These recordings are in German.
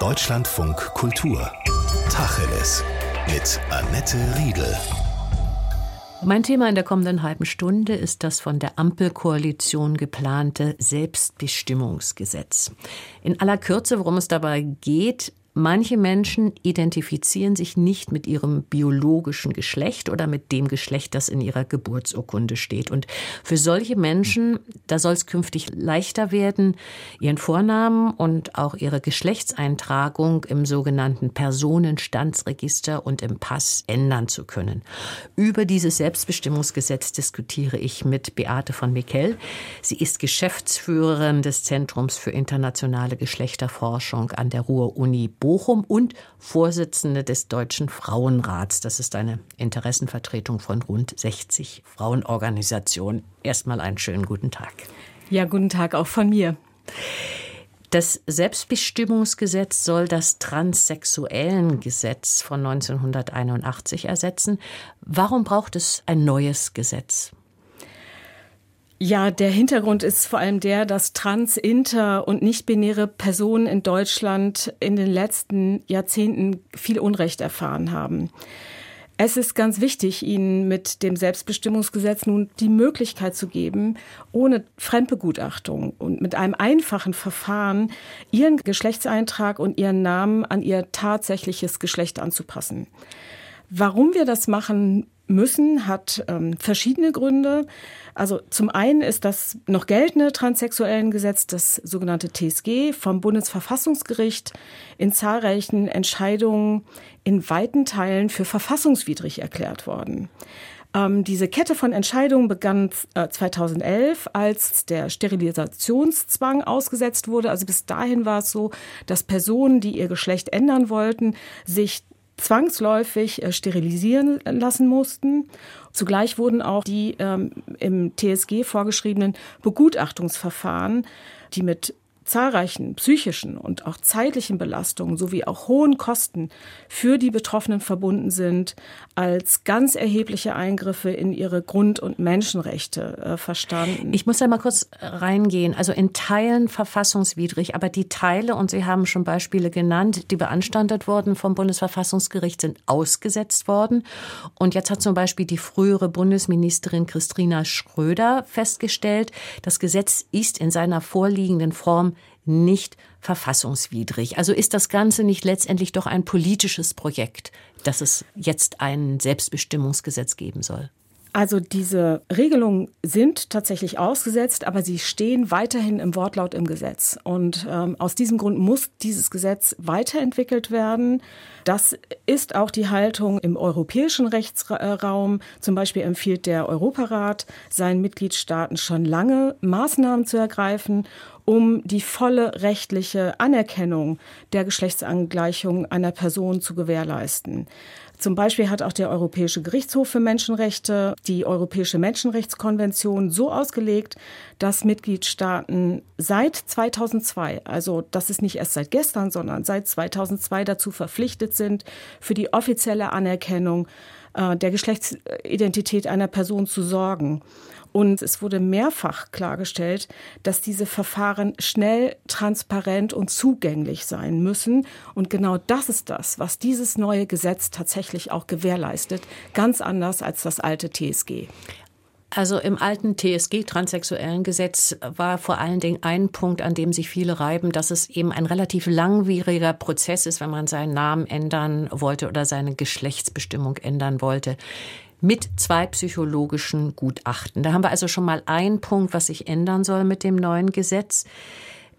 Deutschlandfunk Kultur. Tacheles. Mit Annette Riedel. Mein Thema in der kommenden halben Stunde ist das von der Ampelkoalition geplante Selbstbestimmungsgesetz. In aller Kürze, worum es dabei geht, Manche Menschen identifizieren sich nicht mit ihrem biologischen Geschlecht oder mit dem Geschlecht, das in ihrer Geburtsurkunde steht. Und für solche Menschen, da soll es künftig leichter werden, ihren Vornamen und auch ihre Geschlechtseintragung im sogenannten Personenstandsregister und im Pass ändern zu können. Über dieses Selbstbestimmungsgesetz diskutiere ich mit Beate von Mikkel. Sie ist Geschäftsführerin des Zentrums für internationale Geschlechterforschung an der Ruhr-Uni Bochum. Bochum und Vorsitzende des Deutschen Frauenrats. Das ist eine Interessenvertretung von rund 60 Frauenorganisationen. Erstmal einen schönen guten Tag. Ja, guten Tag auch von mir. Das Selbstbestimmungsgesetz soll das Transsexuellengesetz von 1981 ersetzen. Warum braucht es ein neues Gesetz? Ja, der Hintergrund ist vor allem der, dass trans, inter und nicht-binäre Personen in Deutschland in den letzten Jahrzehnten viel Unrecht erfahren haben. Es ist ganz wichtig, ihnen mit dem Selbstbestimmungsgesetz nun die Möglichkeit zu geben, ohne Fremdbegutachtung und mit einem einfachen Verfahren ihren Geschlechtseintrag und ihren Namen an ihr tatsächliches Geschlecht anzupassen. Warum wir das machen müssen, hat ähm, verschiedene Gründe. Also zum einen ist das noch geltende Transsexuellengesetz, das sogenannte TSG, vom Bundesverfassungsgericht in zahlreichen Entscheidungen in weiten Teilen für verfassungswidrig erklärt worden. Ähm, diese Kette von Entscheidungen begann äh, 2011, als der Sterilisationszwang ausgesetzt wurde. Also bis dahin war es so, dass Personen, die ihr Geschlecht ändern wollten, sich zwangsläufig äh, sterilisieren lassen mussten. Zugleich wurden auch die ähm, im TSG vorgeschriebenen Begutachtungsverfahren, die mit zahlreichen psychischen und auch zeitlichen Belastungen sowie auch hohen Kosten für die Betroffenen verbunden sind, als ganz erhebliche Eingriffe in ihre Grund- und Menschenrechte äh, verstanden. Ich muss da mal kurz reingehen. Also in Teilen verfassungswidrig, aber die Teile, und Sie haben schon Beispiele genannt, die beanstandet wurden vom Bundesverfassungsgericht, sind ausgesetzt worden. Und jetzt hat zum Beispiel die frühere Bundesministerin Christina Schröder festgestellt, das Gesetz ist in seiner vorliegenden Form nicht verfassungswidrig. Also ist das Ganze nicht letztendlich doch ein politisches Projekt, dass es jetzt ein Selbstbestimmungsgesetz geben soll? Also diese Regelungen sind tatsächlich ausgesetzt, aber sie stehen weiterhin im Wortlaut im Gesetz. Und ähm, aus diesem Grund muss dieses Gesetz weiterentwickelt werden. Das ist auch die Haltung im europäischen Rechtsraum. Zum Beispiel empfiehlt der Europarat seinen Mitgliedstaaten schon lange, Maßnahmen zu ergreifen, um die volle rechtliche Anerkennung der Geschlechtsangleichung einer Person zu gewährleisten. Zum Beispiel hat auch der Europäische Gerichtshof für Menschenrechte die Europäische Menschenrechtskonvention so ausgelegt, dass Mitgliedstaaten seit 2002, also das ist nicht erst seit gestern, sondern seit 2002 dazu verpflichtet sind, für die offizielle Anerkennung äh, der Geschlechtsidentität einer Person zu sorgen. Und es wurde mehrfach klargestellt, dass diese Verfahren schnell, transparent und zugänglich sein müssen. Und genau das ist das, was dieses neue Gesetz tatsächlich auch gewährleistet, ganz anders als das alte TSG. Also im alten TSG, transsexuellen Gesetz, war vor allen Dingen ein Punkt, an dem sich viele reiben, dass es eben ein relativ langwieriger Prozess ist, wenn man seinen Namen ändern wollte oder seine Geschlechtsbestimmung ändern wollte mit zwei psychologischen Gutachten. Da haben wir also schon mal einen Punkt, was sich ändern soll mit dem neuen Gesetz.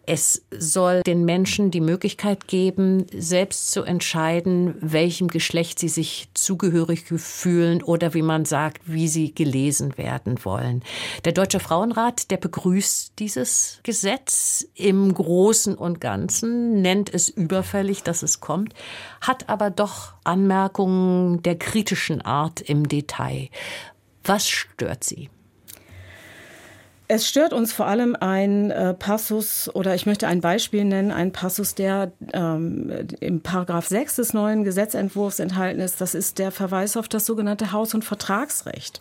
Es soll den Menschen die Möglichkeit geben, selbst zu entscheiden, welchem Geschlecht sie sich zugehörig fühlen oder wie man sagt, wie sie gelesen werden wollen. Der Deutsche Frauenrat, der begrüßt dieses Gesetz im Großen und Ganzen, nennt es überfällig, dass es kommt, hat aber doch Anmerkungen der kritischen Art im Detail. Was stört Sie? Es stört uns vor allem ein äh, Passus oder ich möchte ein Beispiel nennen, ein Passus, der ähm, im Paragraph 6 des neuen Gesetzentwurfs enthalten ist. Das ist der Verweis auf das sogenannte Haus- und Vertragsrecht.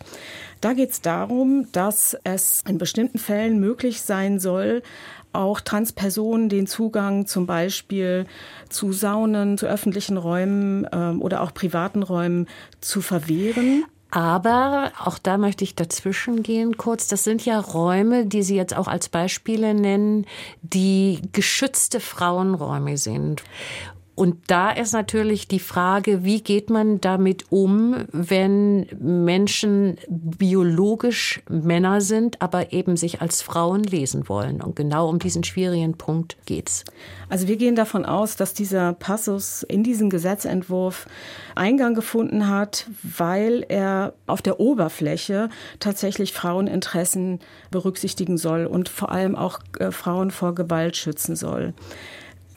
Da geht es darum, dass es in bestimmten Fällen möglich sein soll, auch Transpersonen den Zugang zum Beispiel zu Saunen, zu öffentlichen Räumen ähm, oder auch privaten Räumen zu verwehren. Aber auch da möchte ich dazwischen gehen kurz. Das sind ja Räume, die Sie jetzt auch als Beispiele nennen, die geschützte Frauenräume sind. Und da ist natürlich die Frage, wie geht man damit um, wenn Menschen biologisch Männer sind, aber eben sich als Frauen lesen wollen. Und genau um diesen schwierigen Punkt geht's. Also wir gehen davon aus, dass dieser Passus in diesen Gesetzentwurf Eingang gefunden hat, weil er auf der Oberfläche tatsächlich Fraueninteressen berücksichtigen soll und vor allem auch äh, Frauen vor Gewalt schützen soll.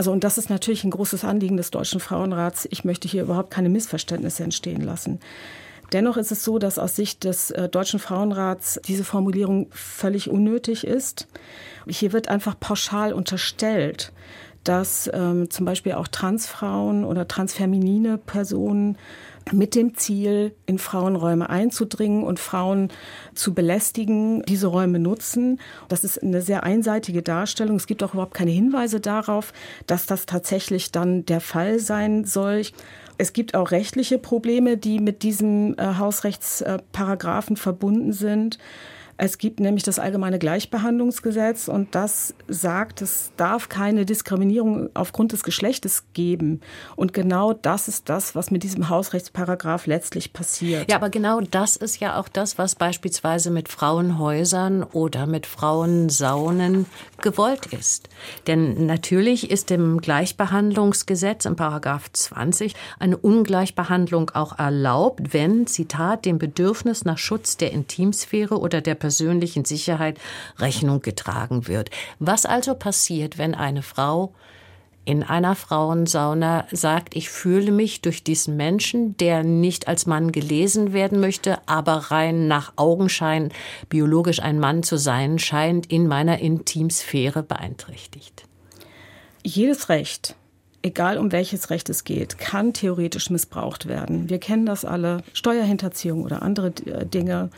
Also, und das ist natürlich ein großes Anliegen des Deutschen Frauenrats. Ich möchte hier überhaupt keine Missverständnisse entstehen lassen. Dennoch ist es so, dass aus Sicht des äh, Deutschen Frauenrats diese Formulierung völlig unnötig ist. Hier wird einfach pauschal unterstellt, dass ähm, zum Beispiel auch Transfrauen oder transfeminine Personen mit dem Ziel, in Frauenräume einzudringen und Frauen zu belästigen, diese Räume nutzen. Das ist eine sehr einseitige Darstellung. Es gibt auch überhaupt keine Hinweise darauf, dass das tatsächlich dann der Fall sein soll. Es gibt auch rechtliche Probleme, die mit diesem äh, Hausrechtsparagraphen verbunden sind. Es gibt nämlich das allgemeine Gleichbehandlungsgesetz und das sagt, es darf keine Diskriminierung aufgrund des Geschlechtes geben. Und genau das ist das, was mit diesem Hausrechtsparagraph letztlich passiert. Ja, aber genau das ist ja auch das, was beispielsweise mit Frauenhäusern oder mit Frauensaunen gewollt ist. Denn natürlich ist im Gleichbehandlungsgesetz im Paragraph 20 eine Ungleichbehandlung auch erlaubt, wenn, Zitat, dem Bedürfnis nach Schutz der Intimsphäre oder der persönlichen Sicherheit Rechnung getragen wird. Was also passiert, wenn eine Frau in einer Frauensauna sagt, ich fühle mich durch diesen Menschen, der nicht als Mann gelesen werden möchte, aber rein nach Augenschein biologisch ein Mann zu sein scheint, in meiner Intimsphäre beeinträchtigt. Jedes Recht, egal um welches Recht es geht, kann theoretisch missbraucht werden. Wir kennen das alle, Steuerhinterziehung oder andere äh, Dinge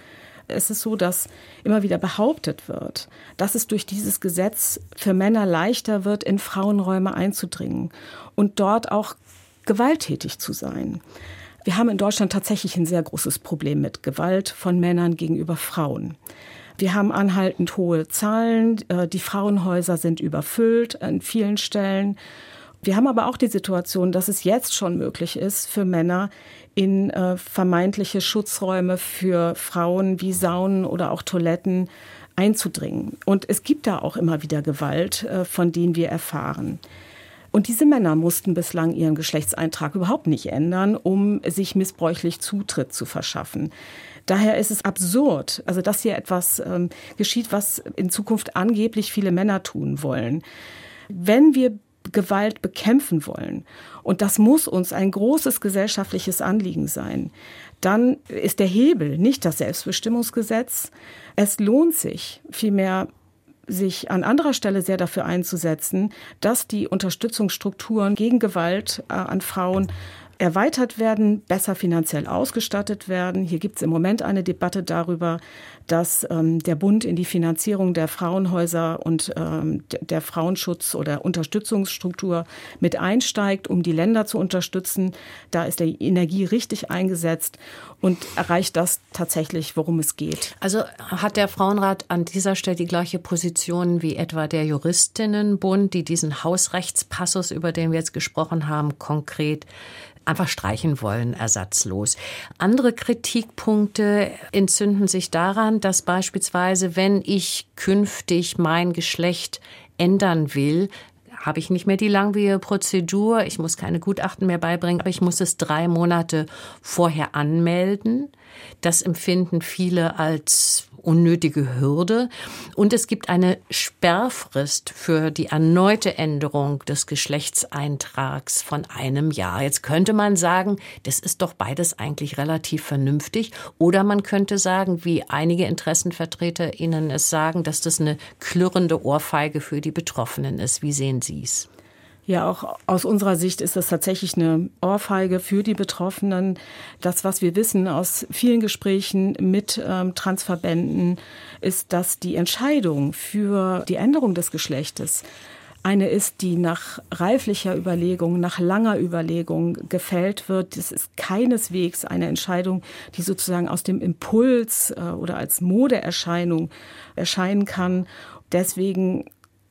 es ist so, dass immer wieder behauptet wird, dass es durch dieses Gesetz für Männer leichter wird, in Frauenräume einzudringen und dort auch gewalttätig zu sein. Wir haben in Deutschland tatsächlich ein sehr großes Problem mit Gewalt von Männern gegenüber Frauen. Wir haben anhaltend hohe Zahlen. Äh, die Frauenhäuser sind überfüllt an vielen Stellen. Wir haben aber auch die Situation, dass es jetzt schon möglich ist für Männer, in äh, vermeintliche Schutzräume für Frauen wie Saunen oder auch Toiletten einzudringen. Und es gibt da auch immer wieder Gewalt, äh, von denen wir erfahren. Und diese Männer mussten bislang ihren Geschlechtseintrag überhaupt nicht ändern, um sich missbräuchlich Zutritt zu verschaffen. Daher ist es absurd, also dass hier etwas ähm, geschieht, was in Zukunft angeblich viele Männer tun wollen. Wenn wir Gewalt bekämpfen wollen, und das muss uns ein großes gesellschaftliches Anliegen sein, dann ist der Hebel nicht das Selbstbestimmungsgesetz. Es lohnt sich vielmehr, sich an anderer Stelle sehr dafür einzusetzen, dass die Unterstützungsstrukturen gegen Gewalt äh, an Frauen erweitert werden, besser finanziell ausgestattet werden. Hier gibt es im Moment eine Debatte darüber, dass ähm, der Bund in die Finanzierung der Frauenhäuser und ähm, der Frauenschutz- oder Unterstützungsstruktur mit einsteigt, um die Länder zu unterstützen. Da ist die Energie richtig eingesetzt und erreicht das tatsächlich, worum es geht. Also hat der Frauenrat an dieser Stelle die gleiche Position wie etwa der Juristinnenbund, die diesen Hausrechtspassus, über den wir jetzt gesprochen haben, konkret einfach streichen wollen, ersatzlos. Andere Kritikpunkte entzünden sich daran, dass beispielsweise, wenn ich künftig mein Geschlecht ändern will, habe ich nicht mehr die langwierige Prozedur, ich muss keine Gutachten mehr beibringen, aber ich muss es drei Monate vorher anmelden. Das empfinden viele als unnötige Hürde. Und es gibt eine Sperrfrist für die erneute Änderung des Geschlechtseintrags von einem Jahr. Jetzt könnte man sagen, das ist doch beides eigentlich relativ vernünftig. Oder man könnte sagen, wie einige Interessenvertreter Ihnen es sagen, dass das eine klirrende Ohrfeige für die Betroffenen ist. Wie sehen Sie es? Ja, auch aus unserer Sicht ist das tatsächlich eine Ohrfeige für die Betroffenen. Das, was wir wissen aus vielen Gesprächen mit ähm, Transverbänden, ist, dass die Entscheidung für die Änderung des Geschlechtes eine ist, die nach reiflicher Überlegung, nach langer Überlegung gefällt wird. Das ist keineswegs eine Entscheidung, die sozusagen aus dem Impuls äh, oder als Modeerscheinung erscheinen kann. Deswegen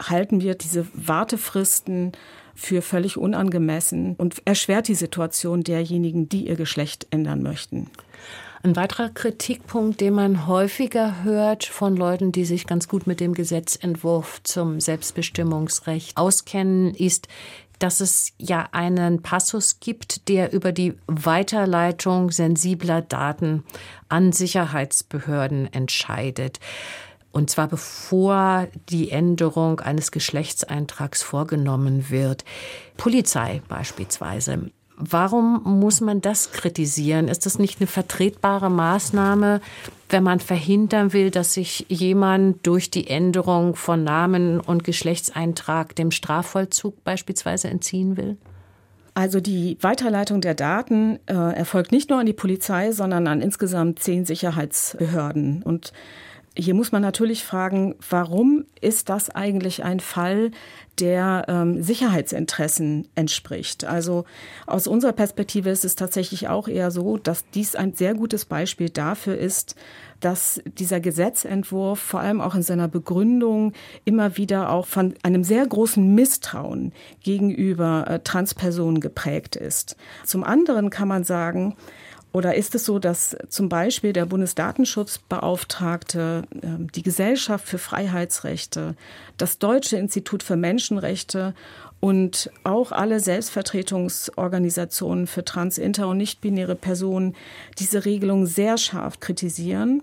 halten wir diese Wartefristen für völlig unangemessen und erschwert die Situation derjenigen, die ihr Geschlecht ändern möchten. Ein weiterer Kritikpunkt, den man häufiger hört von Leuten, die sich ganz gut mit dem Gesetzentwurf zum Selbstbestimmungsrecht auskennen, ist, dass es ja einen Passus gibt, der über die Weiterleitung sensibler Daten an Sicherheitsbehörden entscheidet. Und zwar bevor die Änderung eines Geschlechtseintrags vorgenommen wird. Polizei beispielsweise. Warum muss man das kritisieren? Ist das nicht eine vertretbare Maßnahme, wenn man verhindern will, dass sich jemand durch die Änderung von Namen und Geschlechtseintrag dem Strafvollzug beispielsweise entziehen will? Also die Weiterleitung der Daten äh, erfolgt nicht nur an die Polizei, sondern an insgesamt zehn Sicherheitsbehörden. Und hier muss man natürlich fragen, warum ist das eigentlich ein Fall, der ähm, Sicherheitsinteressen entspricht? Also aus unserer Perspektive ist es tatsächlich auch eher so, dass dies ein sehr gutes Beispiel dafür ist, dass dieser Gesetzentwurf vor allem auch in seiner Begründung immer wieder auch von einem sehr großen Misstrauen gegenüber äh, Transpersonen geprägt ist. Zum anderen kann man sagen, oder ist es so, dass zum Beispiel der Bundesdatenschutzbeauftragte, ähm, die Gesellschaft für Freiheitsrechte, das Deutsche Institut für Menschenrechte und auch alle Selbstvertretungsorganisationen für trans, inter und nicht-binäre Personen diese Regelung sehr scharf kritisieren.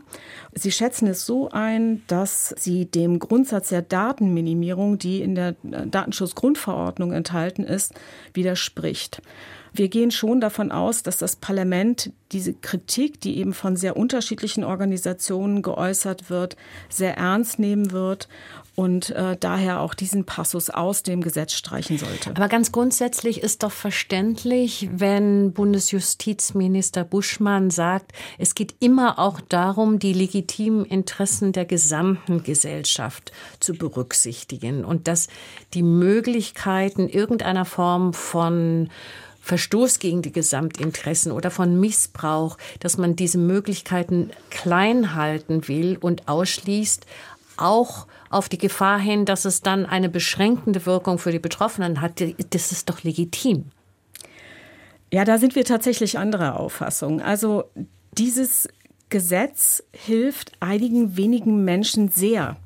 Sie schätzen es so ein, dass sie dem Grundsatz der Datenminimierung, die in der Datenschutzgrundverordnung enthalten ist, widerspricht. Wir gehen schon davon aus, dass das Parlament diese Kritik, die eben von sehr unterschiedlichen Organisationen geäußert wird, sehr ernst nehmen wird und äh, daher auch diesen Passus aus dem Gesetz streichen sollte. Aber ganz grundsätzlich ist doch verständlich, wenn Bundesjustizminister Buschmann sagt, es geht immer auch darum, die legitimen Interessen der gesamten Gesellschaft zu berücksichtigen und dass die Möglichkeiten irgendeiner Form von Verstoß gegen die Gesamtinteressen oder von Missbrauch, dass man diese Möglichkeiten klein halten will und ausschließt, auch auf die Gefahr hin, dass es dann eine beschränkende Wirkung für die Betroffenen hat. Das ist doch legitim. Ja, da sind wir tatsächlich anderer Auffassung. Also dieses Gesetz hilft einigen wenigen Menschen sehr.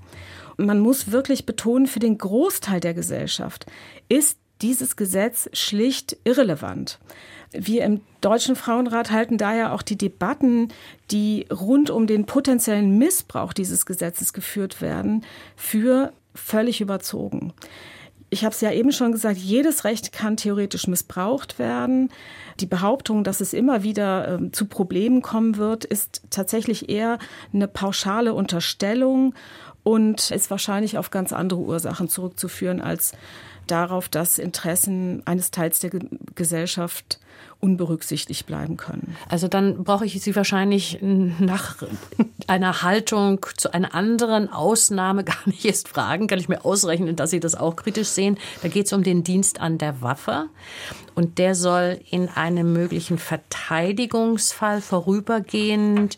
Man muss wirklich betonen, für den Großteil der Gesellschaft ist dieses Gesetz schlicht irrelevant. Wir im Deutschen Frauenrat halten daher auch die Debatten, die rund um den potenziellen Missbrauch dieses Gesetzes geführt werden, für völlig überzogen. Ich habe es ja eben schon gesagt, jedes Recht kann theoretisch missbraucht werden. Die Behauptung, dass es immer wieder äh, zu Problemen kommen wird, ist tatsächlich eher eine pauschale Unterstellung und ist wahrscheinlich auf ganz andere Ursachen zurückzuführen als darauf, dass Interessen eines Teils der Gesellschaft unberücksichtigt bleiben können. Also dann brauche ich Sie wahrscheinlich nach einer Haltung zu einer anderen Ausnahme gar nicht erst fragen. Kann ich mir ausrechnen, dass Sie das auch kritisch sehen. Da geht es um den Dienst an der Waffe. Und der soll in einem möglichen Verteidigungsfall vorübergehend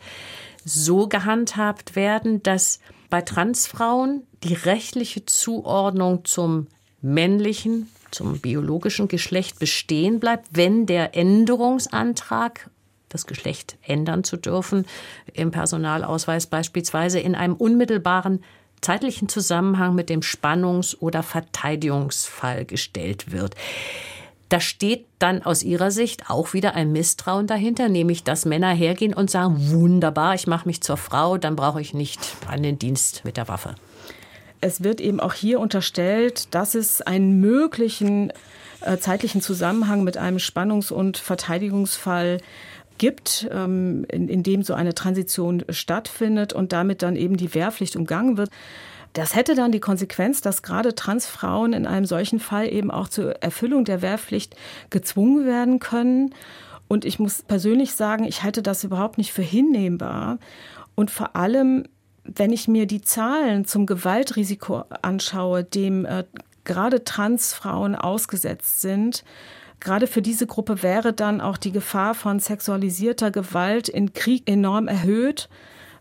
so gehandhabt werden, dass bei Transfrauen die rechtliche Zuordnung zum männlichen, zum biologischen Geschlecht bestehen bleibt, wenn der Änderungsantrag das Geschlecht ändern zu dürfen, im Personalausweis beispielsweise in einem unmittelbaren zeitlichen Zusammenhang mit dem Spannungs- oder Verteidigungsfall gestellt wird. Da steht dann aus Ihrer Sicht auch wieder ein Misstrauen dahinter, nämlich dass Männer hergehen und sagen, wunderbar, ich mache mich zur Frau, dann brauche ich nicht an den Dienst mit der Waffe es wird eben auch hier unterstellt, dass es einen möglichen äh, zeitlichen Zusammenhang mit einem Spannungs- und Verteidigungsfall gibt, ähm, in, in dem so eine Transition stattfindet und damit dann eben die Wehrpflicht umgangen wird. Das hätte dann die Konsequenz, dass gerade Transfrauen in einem solchen Fall eben auch zur Erfüllung der Wehrpflicht gezwungen werden können. Und ich muss persönlich sagen, ich halte das überhaupt nicht für hinnehmbar. Und vor allem, wenn ich mir die Zahlen zum Gewaltrisiko anschaue, dem äh, gerade Transfrauen ausgesetzt sind, gerade für diese Gruppe wäre dann auch die Gefahr von sexualisierter Gewalt in Krieg enorm erhöht.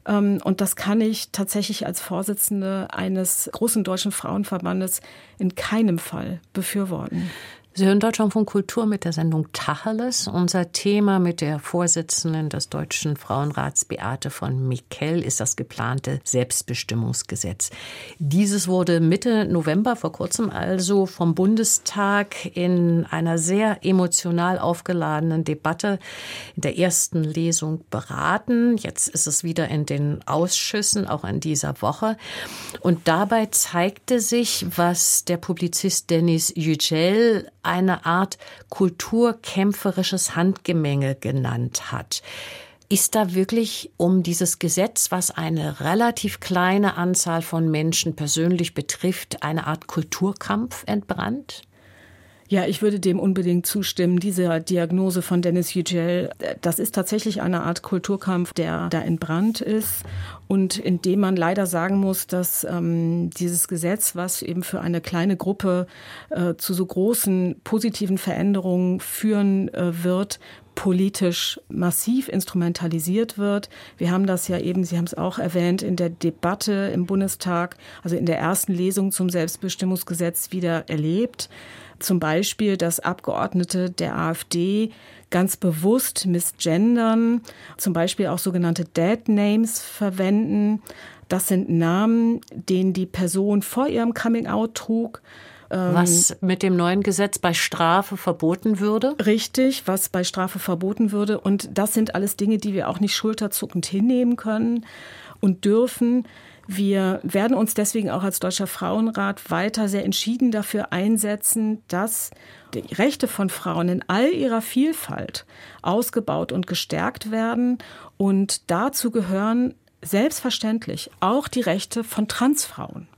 Ähm, und das kann ich tatsächlich als Vorsitzende eines großen deutschen Frauenverbandes in keinem Fall befürworten. Sie hören Deutschlandfunk Kultur mit der Sendung Tacheles. Unser Thema mit der Vorsitzenden des Deutschen Frauenrats Beate von Mikell ist das geplante Selbstbestimmungsgesetz. Dieses wurde Mitte November, vor kurzem also, vom Bundestag in einer sehr emotional aufgeladenen Debatte in der ersten Lesung beraten. Jetzt ist es wieder in den Ausschüssen, auch in dieser Woche. Und dabei zeigte sich, was der Publizist Dennis Yücel eine Art kulturkämpferisches Handgemenge genannt hat. Ist da wirklich um dieses Gesetz, was eine relativ kleine Anzahl von Menschen persönlich betrifft, eine Art Kulturkampf entbrannt? Ja, ich würde dem unbedingt zustimmen. Diese Diagnose von Dennis Yücel, das ist tatsächlich eine Art Kulturkampf, der da entbrannt ist und in dem man leider sagen muss, dass ähm, dieses Gesetz, was eben für eine kleine Gruppe äh, zu so großen positiven Veränderungen führen äh, wird, politisch massiv instrumentalisiert wird. Wir haben das ja eben, Sie haben es auch erwähnt, in der Debatte im Bundestag, also in der ersten Lesung zum Selbstbestimmungsgesetz wieder erlebt. Zum Beispiel, dass Abgeordnete der AfD ganz bewusst misgendern, zum Beispiel auch sogenannte Dead Names verwenden. Das sind Namen, den die Person vor ihrem Coming-out trug. Ähm, was mit dem neuen Gesetz bei Strafe verboten würde? Richtig, was bei Strafe verboten würde. Und das sind alles Dinge, die wir auch nicht schulterzuckend hinnehmen können und dürfen. Wir werden uns deswegen auch als Deutscher Frauenrat weiter sehr entschieden dafür einsetzen, dass die Rechte von Frauen in all ihrer Vielfalt ausgebaut und gestärkt werden. Und dazu gehören selbstverständlich auch die Rechte von Transfrauen.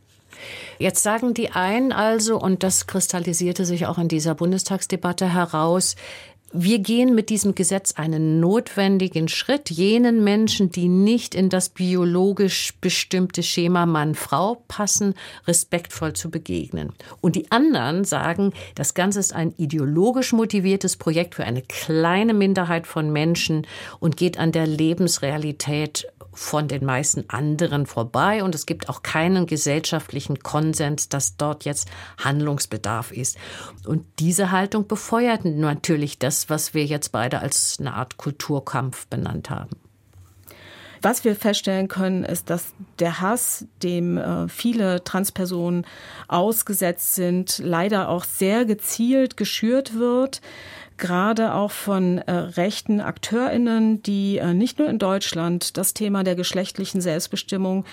Jetzt sagen die einen also, und das kristallisierte sich auch in dieser Bundestagsdebatte heraus, wir gehen mit diesem Gesetz einen notwendigen Schritt, jenen Menschen, die nicht in das biologisch bestimmte Schema Mann-Frau passen, respektvoll zu begegnen. Und die anderen sagen, das Ganze ist ein ideologisch motiviertes Projekt für eine kleine Minderheit von Menschen und geht an der Lebensrealität von den meisten anderen vorbei und es gibt auch keinen gesellschaftlichen Konsens, dass dort jetzt Handlungsbedarf ist. Und diese Haltung befeuert natürlich das, was wir jetzt beide als eine Art Kulturkampf benannt haben. Was wir feststellen können, ist, dass der Hass, dem äh, viele Transpersonen ausgesetzt sind, leider auch sehr gezielt geschürt wird gerade auch von äh, rechten AkteurInnen, die äh, nicht nur in Deutschland das Thema der geschlechtlichen Selbstbestimmung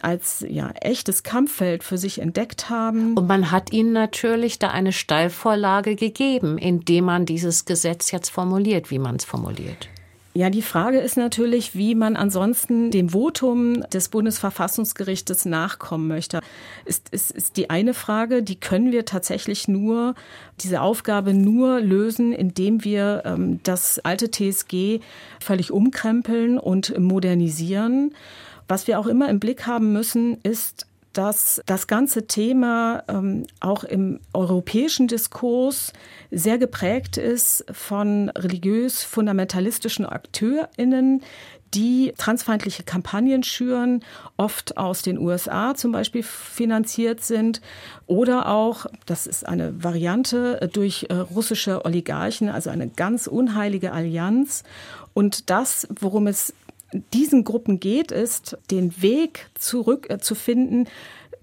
als ja echtes Kampffeld für sich entdeckt haben. Und man hat ihnen natürlich da eine Steilvorlage gegeben, indem man dieses Gesetz jetzt formuliert, wie man es formuliert. Ja, die Frage ist natürlich, wie man ansonsten dem Votum des Bundesverfassungsgerichtes nachkommen möchte. Ist, ist, ist die eine Frage, die können wir tatsächlich nur, diese Aufgabe nur lösen, indem wir ähm, das alte TSG völlig umkrempeln und modernisieren. Was wir auch immer im Blick haben müssen, ist, dass das ganze Thema ähm, auch im europäischen Diskurs sehr geprägt ist von religiös-fundamentalistischen AkteurInnen, die transfeindliche Kampagnen schüren, oft aus den USA zum Beispiel finanziert sind oder auch, das ist eine Variante, durch äh, russische Oligarchen, also eine ganz unheilige Allianz. Und das, worum es diesen Gruppen geht, ist, den Weg zurück äh, zu finden,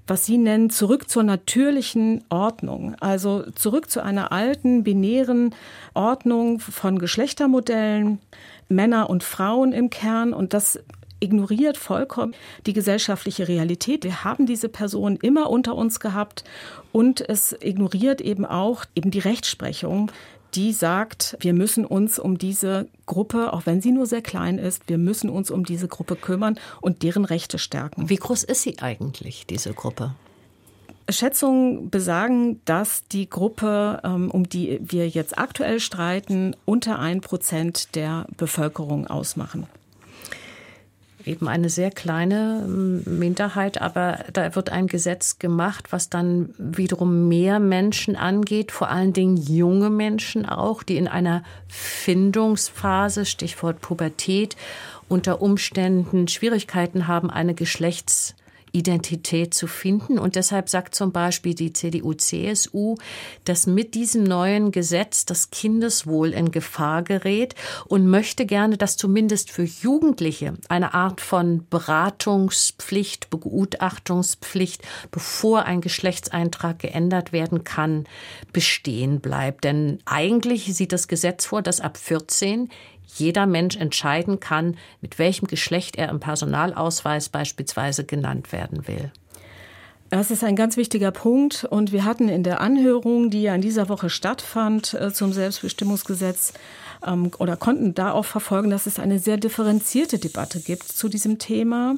was Sie nennen, zurück zur natürlichen Ordnung. Also zurück zu einer alten, binären Ordnung von Geschlechtermodellen, Männer und Frauen im Kern. Und das ignoriert vollkommen die gesellschaftliche Realität. Wir haben diese Personen immer unter uns gehabt und es ignoriert eben auch eben die Rechtsprechung, die sagt, wir müssen uns um diese Gruppe, auch wenn sie nur sehr klein ist, wir müssen uns um diese Gruppe kümmern und deren Rechte stärken. Wie groß ist sie eigentlich, diese Gruppe? Schätzungen besagen, dass die Gruppe, ähm, um die wir jetzt aktuell streiten, unter ein Prozent der Bevölkerung ausmachen eben eine sehr kleine ähm, Minderheit, aber da wird ein Gesetz gemacht, was dann wiederum mehr Menschen angeht, vor allen Dingen junge Menschen auch, die in einer Findungsphase, Stichwort Pubertät, unter Umständen Schwierigkeiten haben, eine Geschlechts Identität zu finden. Und deshalb sagt zum Beispiel die CDU-CSU, dass mit diesem neuen Gesetz das Kindeswohl in Gefahr gerät und möchte gerne, dass zumindest für Jugendliche eine Art von Beratungspflicht, Begutachtungspflicht, bevor ein Geschlechtseintrag geändert werden kann, bestehen bleibt. Denn eigentlich sieht das Gesetz vor, dass ab 14 jeder Mensch entscheiden kann, mit welchem Geschlecht er im Personalausweis beispielsweise genannt werden will. Das ist ein ganz wichtiger Punkt. Und wir hatten in der Anhörung, die ja in dieser Woche stattfand äh, zum Selbstbestimmungsgesetz, ähm, oder konnten da auch verfolgen, dass es eine sehr differenzierte Debatte gibt zu diesem Thema.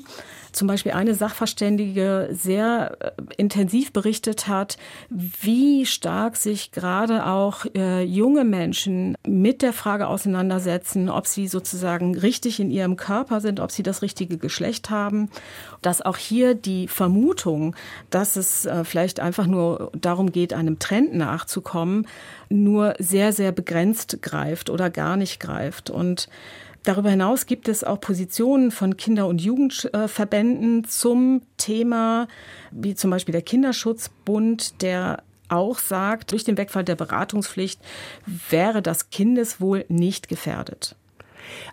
Zum Beispiel eine Sachverständige sehr äh, intensiv berichtet hat, wie stark sich gerade auch äh, junge Menschen mit der Frage auseinandersetzen, ob sie sozusagen richtig in ihrem Körper sind, ob sie das richtige Geschlecht haben, dass auch hier die Vermutung, dass es äh, vielleicht einfach nur darum geht, einem Trend nachzukommen, nur sehr, sehr begrenzt greift oder gar nicht greift. Und Darüber hinaus gibt es auch Positionen von Kinder- und Jugendverbänden zum Thema, wie zum Beispiel der Kinderschutzbund, der auch sagt, durch den Wegfall der Beratungspflicht wäre das Kindeswohl nicht gefährdet.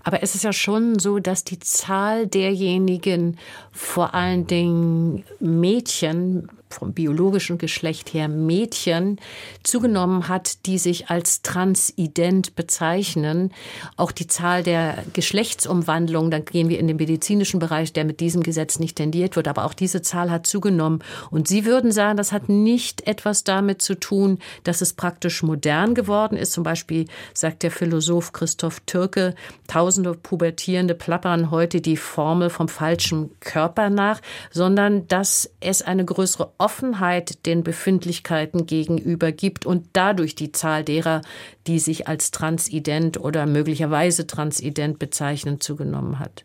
Aber es ist ja schon so, dass die Zahl derjenigen, vor allen Dingen Mädchen, vom biologischen Geschlecht her Mädchen zugenommen hat, die sich als transident bezeichnen. Auch die Zahl der Geschlechtsumwandlungen, dann gehen wir in den medizinischen Bereich, der mit diesem Gesetz nicht tendiert wird, aber auch diese Zahl hat zugenommen. Und Sie würden sagen, das hat nicht etwas damit zu tun, dass es praktisch modern geworden ist. Zum Beispiel sagt der Philosoph Christoph Türke, tausende Pubertierende plappern heute die Formel vom falschen Körper nach, sondern dass es eine größere Offenheit den Befindlichkeiten gegenüber gibt und dadurch die Zahl derer, die sich als transident oder möglicherweise transident bezeichnen, zugenommen hat.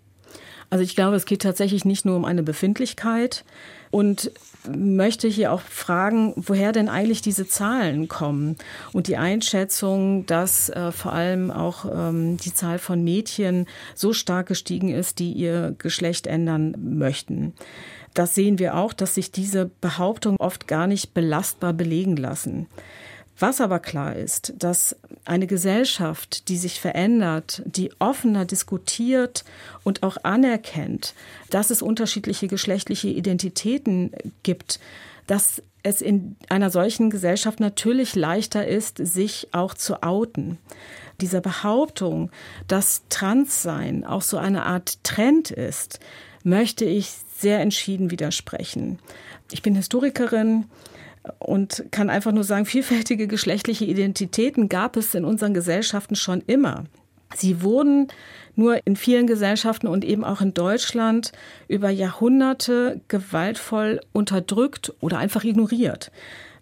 Also ich glaube, es geht tatsächlich nicht nur um eine Befindlichkeit. Und möchte hier auch fragen, woher denn eigentlich diese Zahlen kommen? Und die Einschätzung, dass äh, vor allem auch ähm, die Zahl von Mädchen so stark gestiegen ist, die ihr Geschlecht ändern möchten das sehen wir auch, dass sich diese Behauptungen oft gar nicht belastbar belegen lassen. Was aber klar ist, dass eine Gesellschaft, die sich verändert, die offener diskutiert und auch anerkennt, dass es unterschiedliche geschlechtliche Identitäten gibt, dass es in einer solchen Gesellschaft natürlich leichter ist, sich auch zu outen. Dieser Behauptung, dass Transsein auch so eine Art Trend ist, möchte ich sehr entschieden widersprechen. Ich bin Historikerin und kann einfach nur sagen, vielfältige geschlechtliche Identitäten gab es in unseren Gesellschaften schon immer. Sie wurden nur in vielen Gesellschaften und eben auch in Deutschland über Jahrhunderte gewaltvoll unterdrückt oder einfach ignoriert.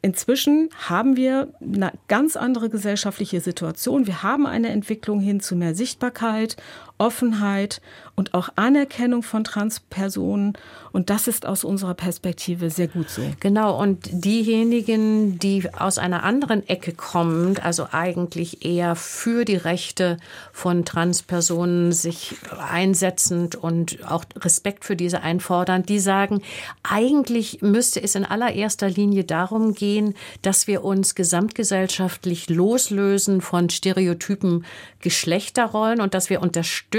Inzwischen haben wir eine ganz andere gesellschaftliche Situation. Wir haben eine Entwicklung hin zu mehr Sichtbarkeit, Offenheit und auch Anerkennung von Transpersonen. Und das ist aus unserer Perspektive sehr gut so. Genau. Und diejenigen, die aus einer anderen Ecke kommen, also eigentlich eher für die Rechte von Transpersonen sich einsetzend und auch Respekt für diese einfordern, die sagen, eigentlich müsste es in allererster Linie darum gehen, dass wir uns gesamtgesellschaftlich loslösen von Stereotypen Geschlechterrollen und dass wir unterstützen,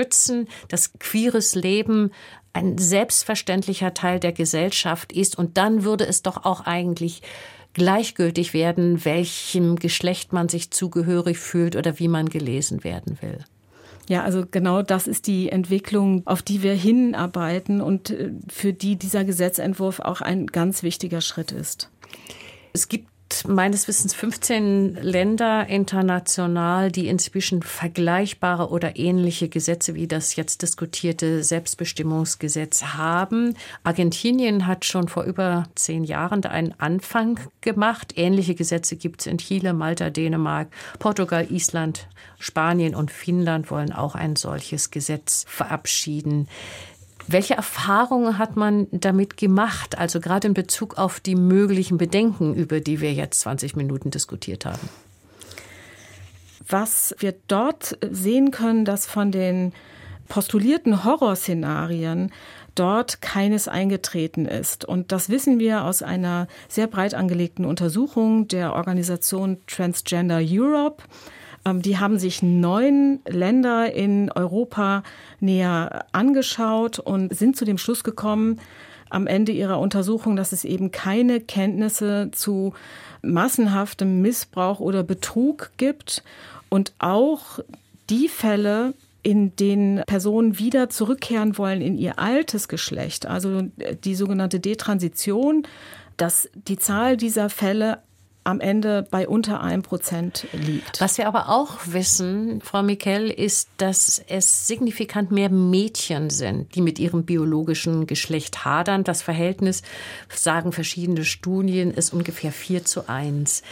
dass queeres Leben ein selbstverständlicher Teil der Gesellschaft ist. Und dann würde es doch auch eigentlich gleichgültig werden, welchem Geschlecht man sich zugehörig fühlt oder wie man gelesen werden will. Ja, also genau das ist die Entwicklung, auf die wir hinarbeiten und äh, für die dieser Gesetzentwurf auch ein ganz wichtiger Schritt ist. Es gibt meines Wissens 15 Länder international, die inzwischen vergleichbare oder ähnliche Gesetze wie das jetzt diskutierte Selbstbestimmungsgesetz haben. Argentinien hat schon vor über zehn Jahren einen Anfang gemacht. Ähnliche Gesetze gibt es in Chile, Malta, Dänemark, Portugal, Island, Spanien und Finnland wollen auch ein solches Gesetz verabschieden. Welche Erfahrungen hat man damit gemacht, also gerade in Bezug auf die möglichen Bedenken, über die wir jetzt 20 Minuten diskutiert haben? Was wir dort sehen können, dass von den postulierten Horrorszenarien dort keines eingetreten ist. Und das wissen wir aus einer sehr breit angelegten Untersuchung der Organisation Transgender Europe. Ähm, die haben sich neun Länder in Europa näher angeschaut und sind zu dem Schluss gekommen, am Ende ihrer Untersuchung, dass es eben keine Kenntnisse zu massenhaftem Missbrauch oder Betrug gibt und auch die Fälle, in denen Personen wieder zurückkehren wollen in ihr altes Geschlecht, also die sogenannte Detransition, dass die Zahl dieser Fälle am Ende bei unter einem Prozent liegt. Was wir aber auch wissen, Frau Mikel, ist, dass es signifikant mehr Mädchen sind, die mit ihrem biologischen Geschlecht hadern. Das Verhältnis, sagen verschiedene Studien, ist ungefähr 4 zu 1.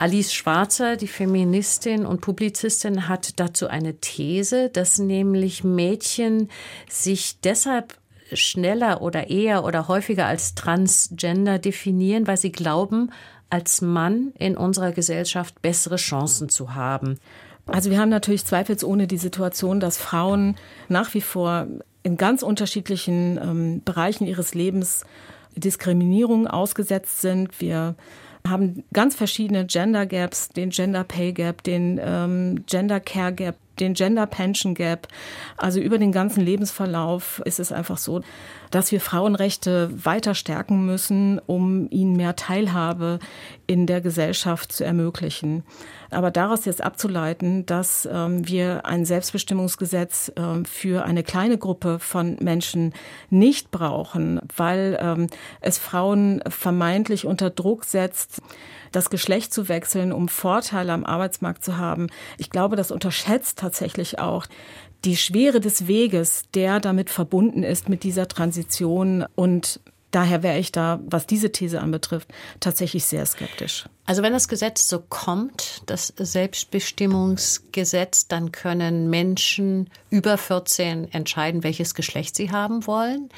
Alice Schwarzer, die Feministin und Publizistin, hat dazu eine These, dass nämlich Mädchen sich deshalb schneller oder eher oder häufiger als transgender definieren, weil sie glauben, als Mann in unserer Gesellschaft bessere Chancen zu haben? Also wir haben natürlich zweifelsohne die Situation, dass Frauen nach wie vor in ganz unterschiedlichen ähm, Bereichen ihres Lebens Diskriminierung ausgesetzt sind. Wir haben ganz verschiedene Gender Gaps, den Gender Pay Gap, den ähm, Gender Care Gap, den Gender Pension Gap. Also über den ganzen Lebensverlauf ist es einfach so, dass wir Frauenrechte weiter stärken müssen, um ihnen mehr Teilhabe in der Gesellschaft zu ermöglichen. Aber daraus jetzt abzuleiten, dass ähm, wir ein Selbstbestimmungsgesetz äh, für eine kleine Gruppe von Menschen nicht brauchen, weil ähm, es Frauen vermeintlich unter Druck setzt, das Geschlecht zu wechseln, um Vorteile am Arbeitsmarkt zu haben. Ich glaube, das unterschätzt tatsächlich auch die Schwere des Weges, der damit verbunden ist mit dieser Transition und Daher wäre ich da, was diese These anbetrifft, tatsächlich sehr skeptisch. Also wenn das Gesetz so kommt, das Selbstbestimmungsgesetz, dann können Menschen über 14 entscheiden, welches Geschlecht sie haben wollen.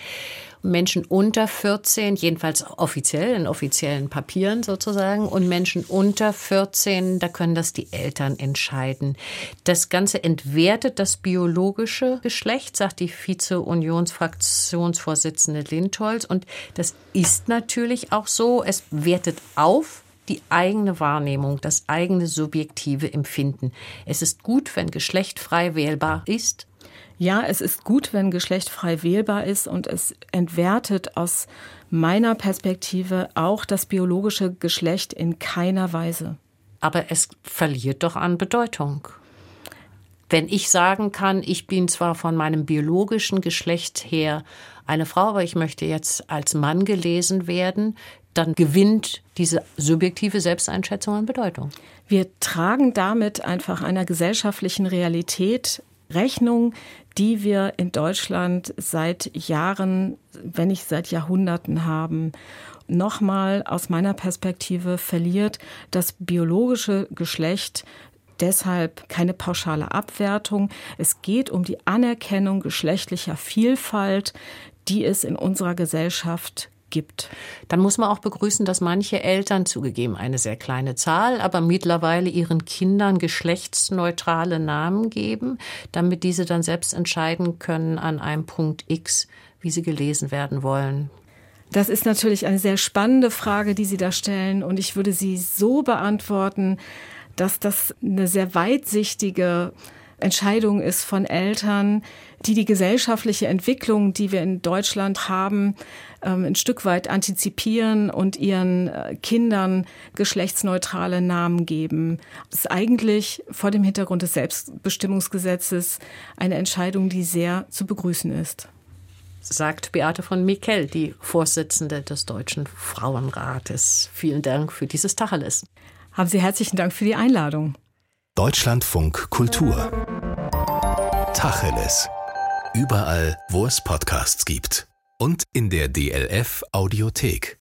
Menschen unter 14, jedenfalls offiziell, in offiziellen Papieren sozusagen, und Menschen unter 14, da können das die Eltern entscheiden. Das Ganze entwertet das biologische Geschlecht, sagt die Vize-Unionsfraktionsvorsitzende Lindholz. Und das ist natürlich auch so. Es wertet auf, die eigene Wahrnehmung, das eigene subjektive Empfinden. Es ist gut, wenn Geschlecht frei wählbar ist. Ja, es ist gut, wenn Geschlecht frei wählbar ist und es entwertet aus meiner Perspektive auch das biologische Geschlecht in keiner Weise. Aber es verliert doch an Bedeutung. Wenn ich sagen kann, ich bin zwar von meinem biologischen Geschlecht her eine Frau, aber ich möchte jetzt als Mann gelesen werden, dann gewinnt diese subjektive Selbsteinschätzung an Bedeutung. Wir tragen damit einfach einer gesellschaftlichen Realität Rechnung, die wir in Deutschland seit Jahren, wenn nicht seit Jahrhunderten haben. Nochmal aus meiner Perspektive verliert das biologische Geschlecht deshalb keine pauschale Abwertung. Es geht um die Anerkennung geschlechtlicher Vielfalt, die es in unserer Gesellschaft gibt. Dann muss man auch begrüßen, dass manche Eltern, zugegeben eine sehr kleine Zahl, aber mittlerweile ihren Kindern geschlechtsneutrale Namen geben, damit diese dann selbst entscheiden können an einem Punkt X, wie sie gelesen werden wollen. Das ist natürlich eine sehr spannende Frage, die Sie da stellen. Und ich würde sie so beantworten, dass das eine sehr weitsichtige Entscheidung ist von Eltern, die die gesellschaftliche Entwicklung, die wir in Deutschland haben, ähm, ein Stück weit antizipieren und ihren äh, Kindern geschlechtsneutrale Namen geben. Das ist eigentlich vor dem Hintergrund des Selbstbestimmungsgesetzes eine Entscheidung, die sehr zu begrüßen ist. sagt Beate von Mikel, die Vorsitzende des Deutschen Frauenrates. Vielen Dank für dieses Tacheles. Haben Sie herzlichen Dank für die Einladung. Deutschlandfunk Kultur. Tacheles. Überall, wo es Podcasts gibt. Und in der DLF Audiothek.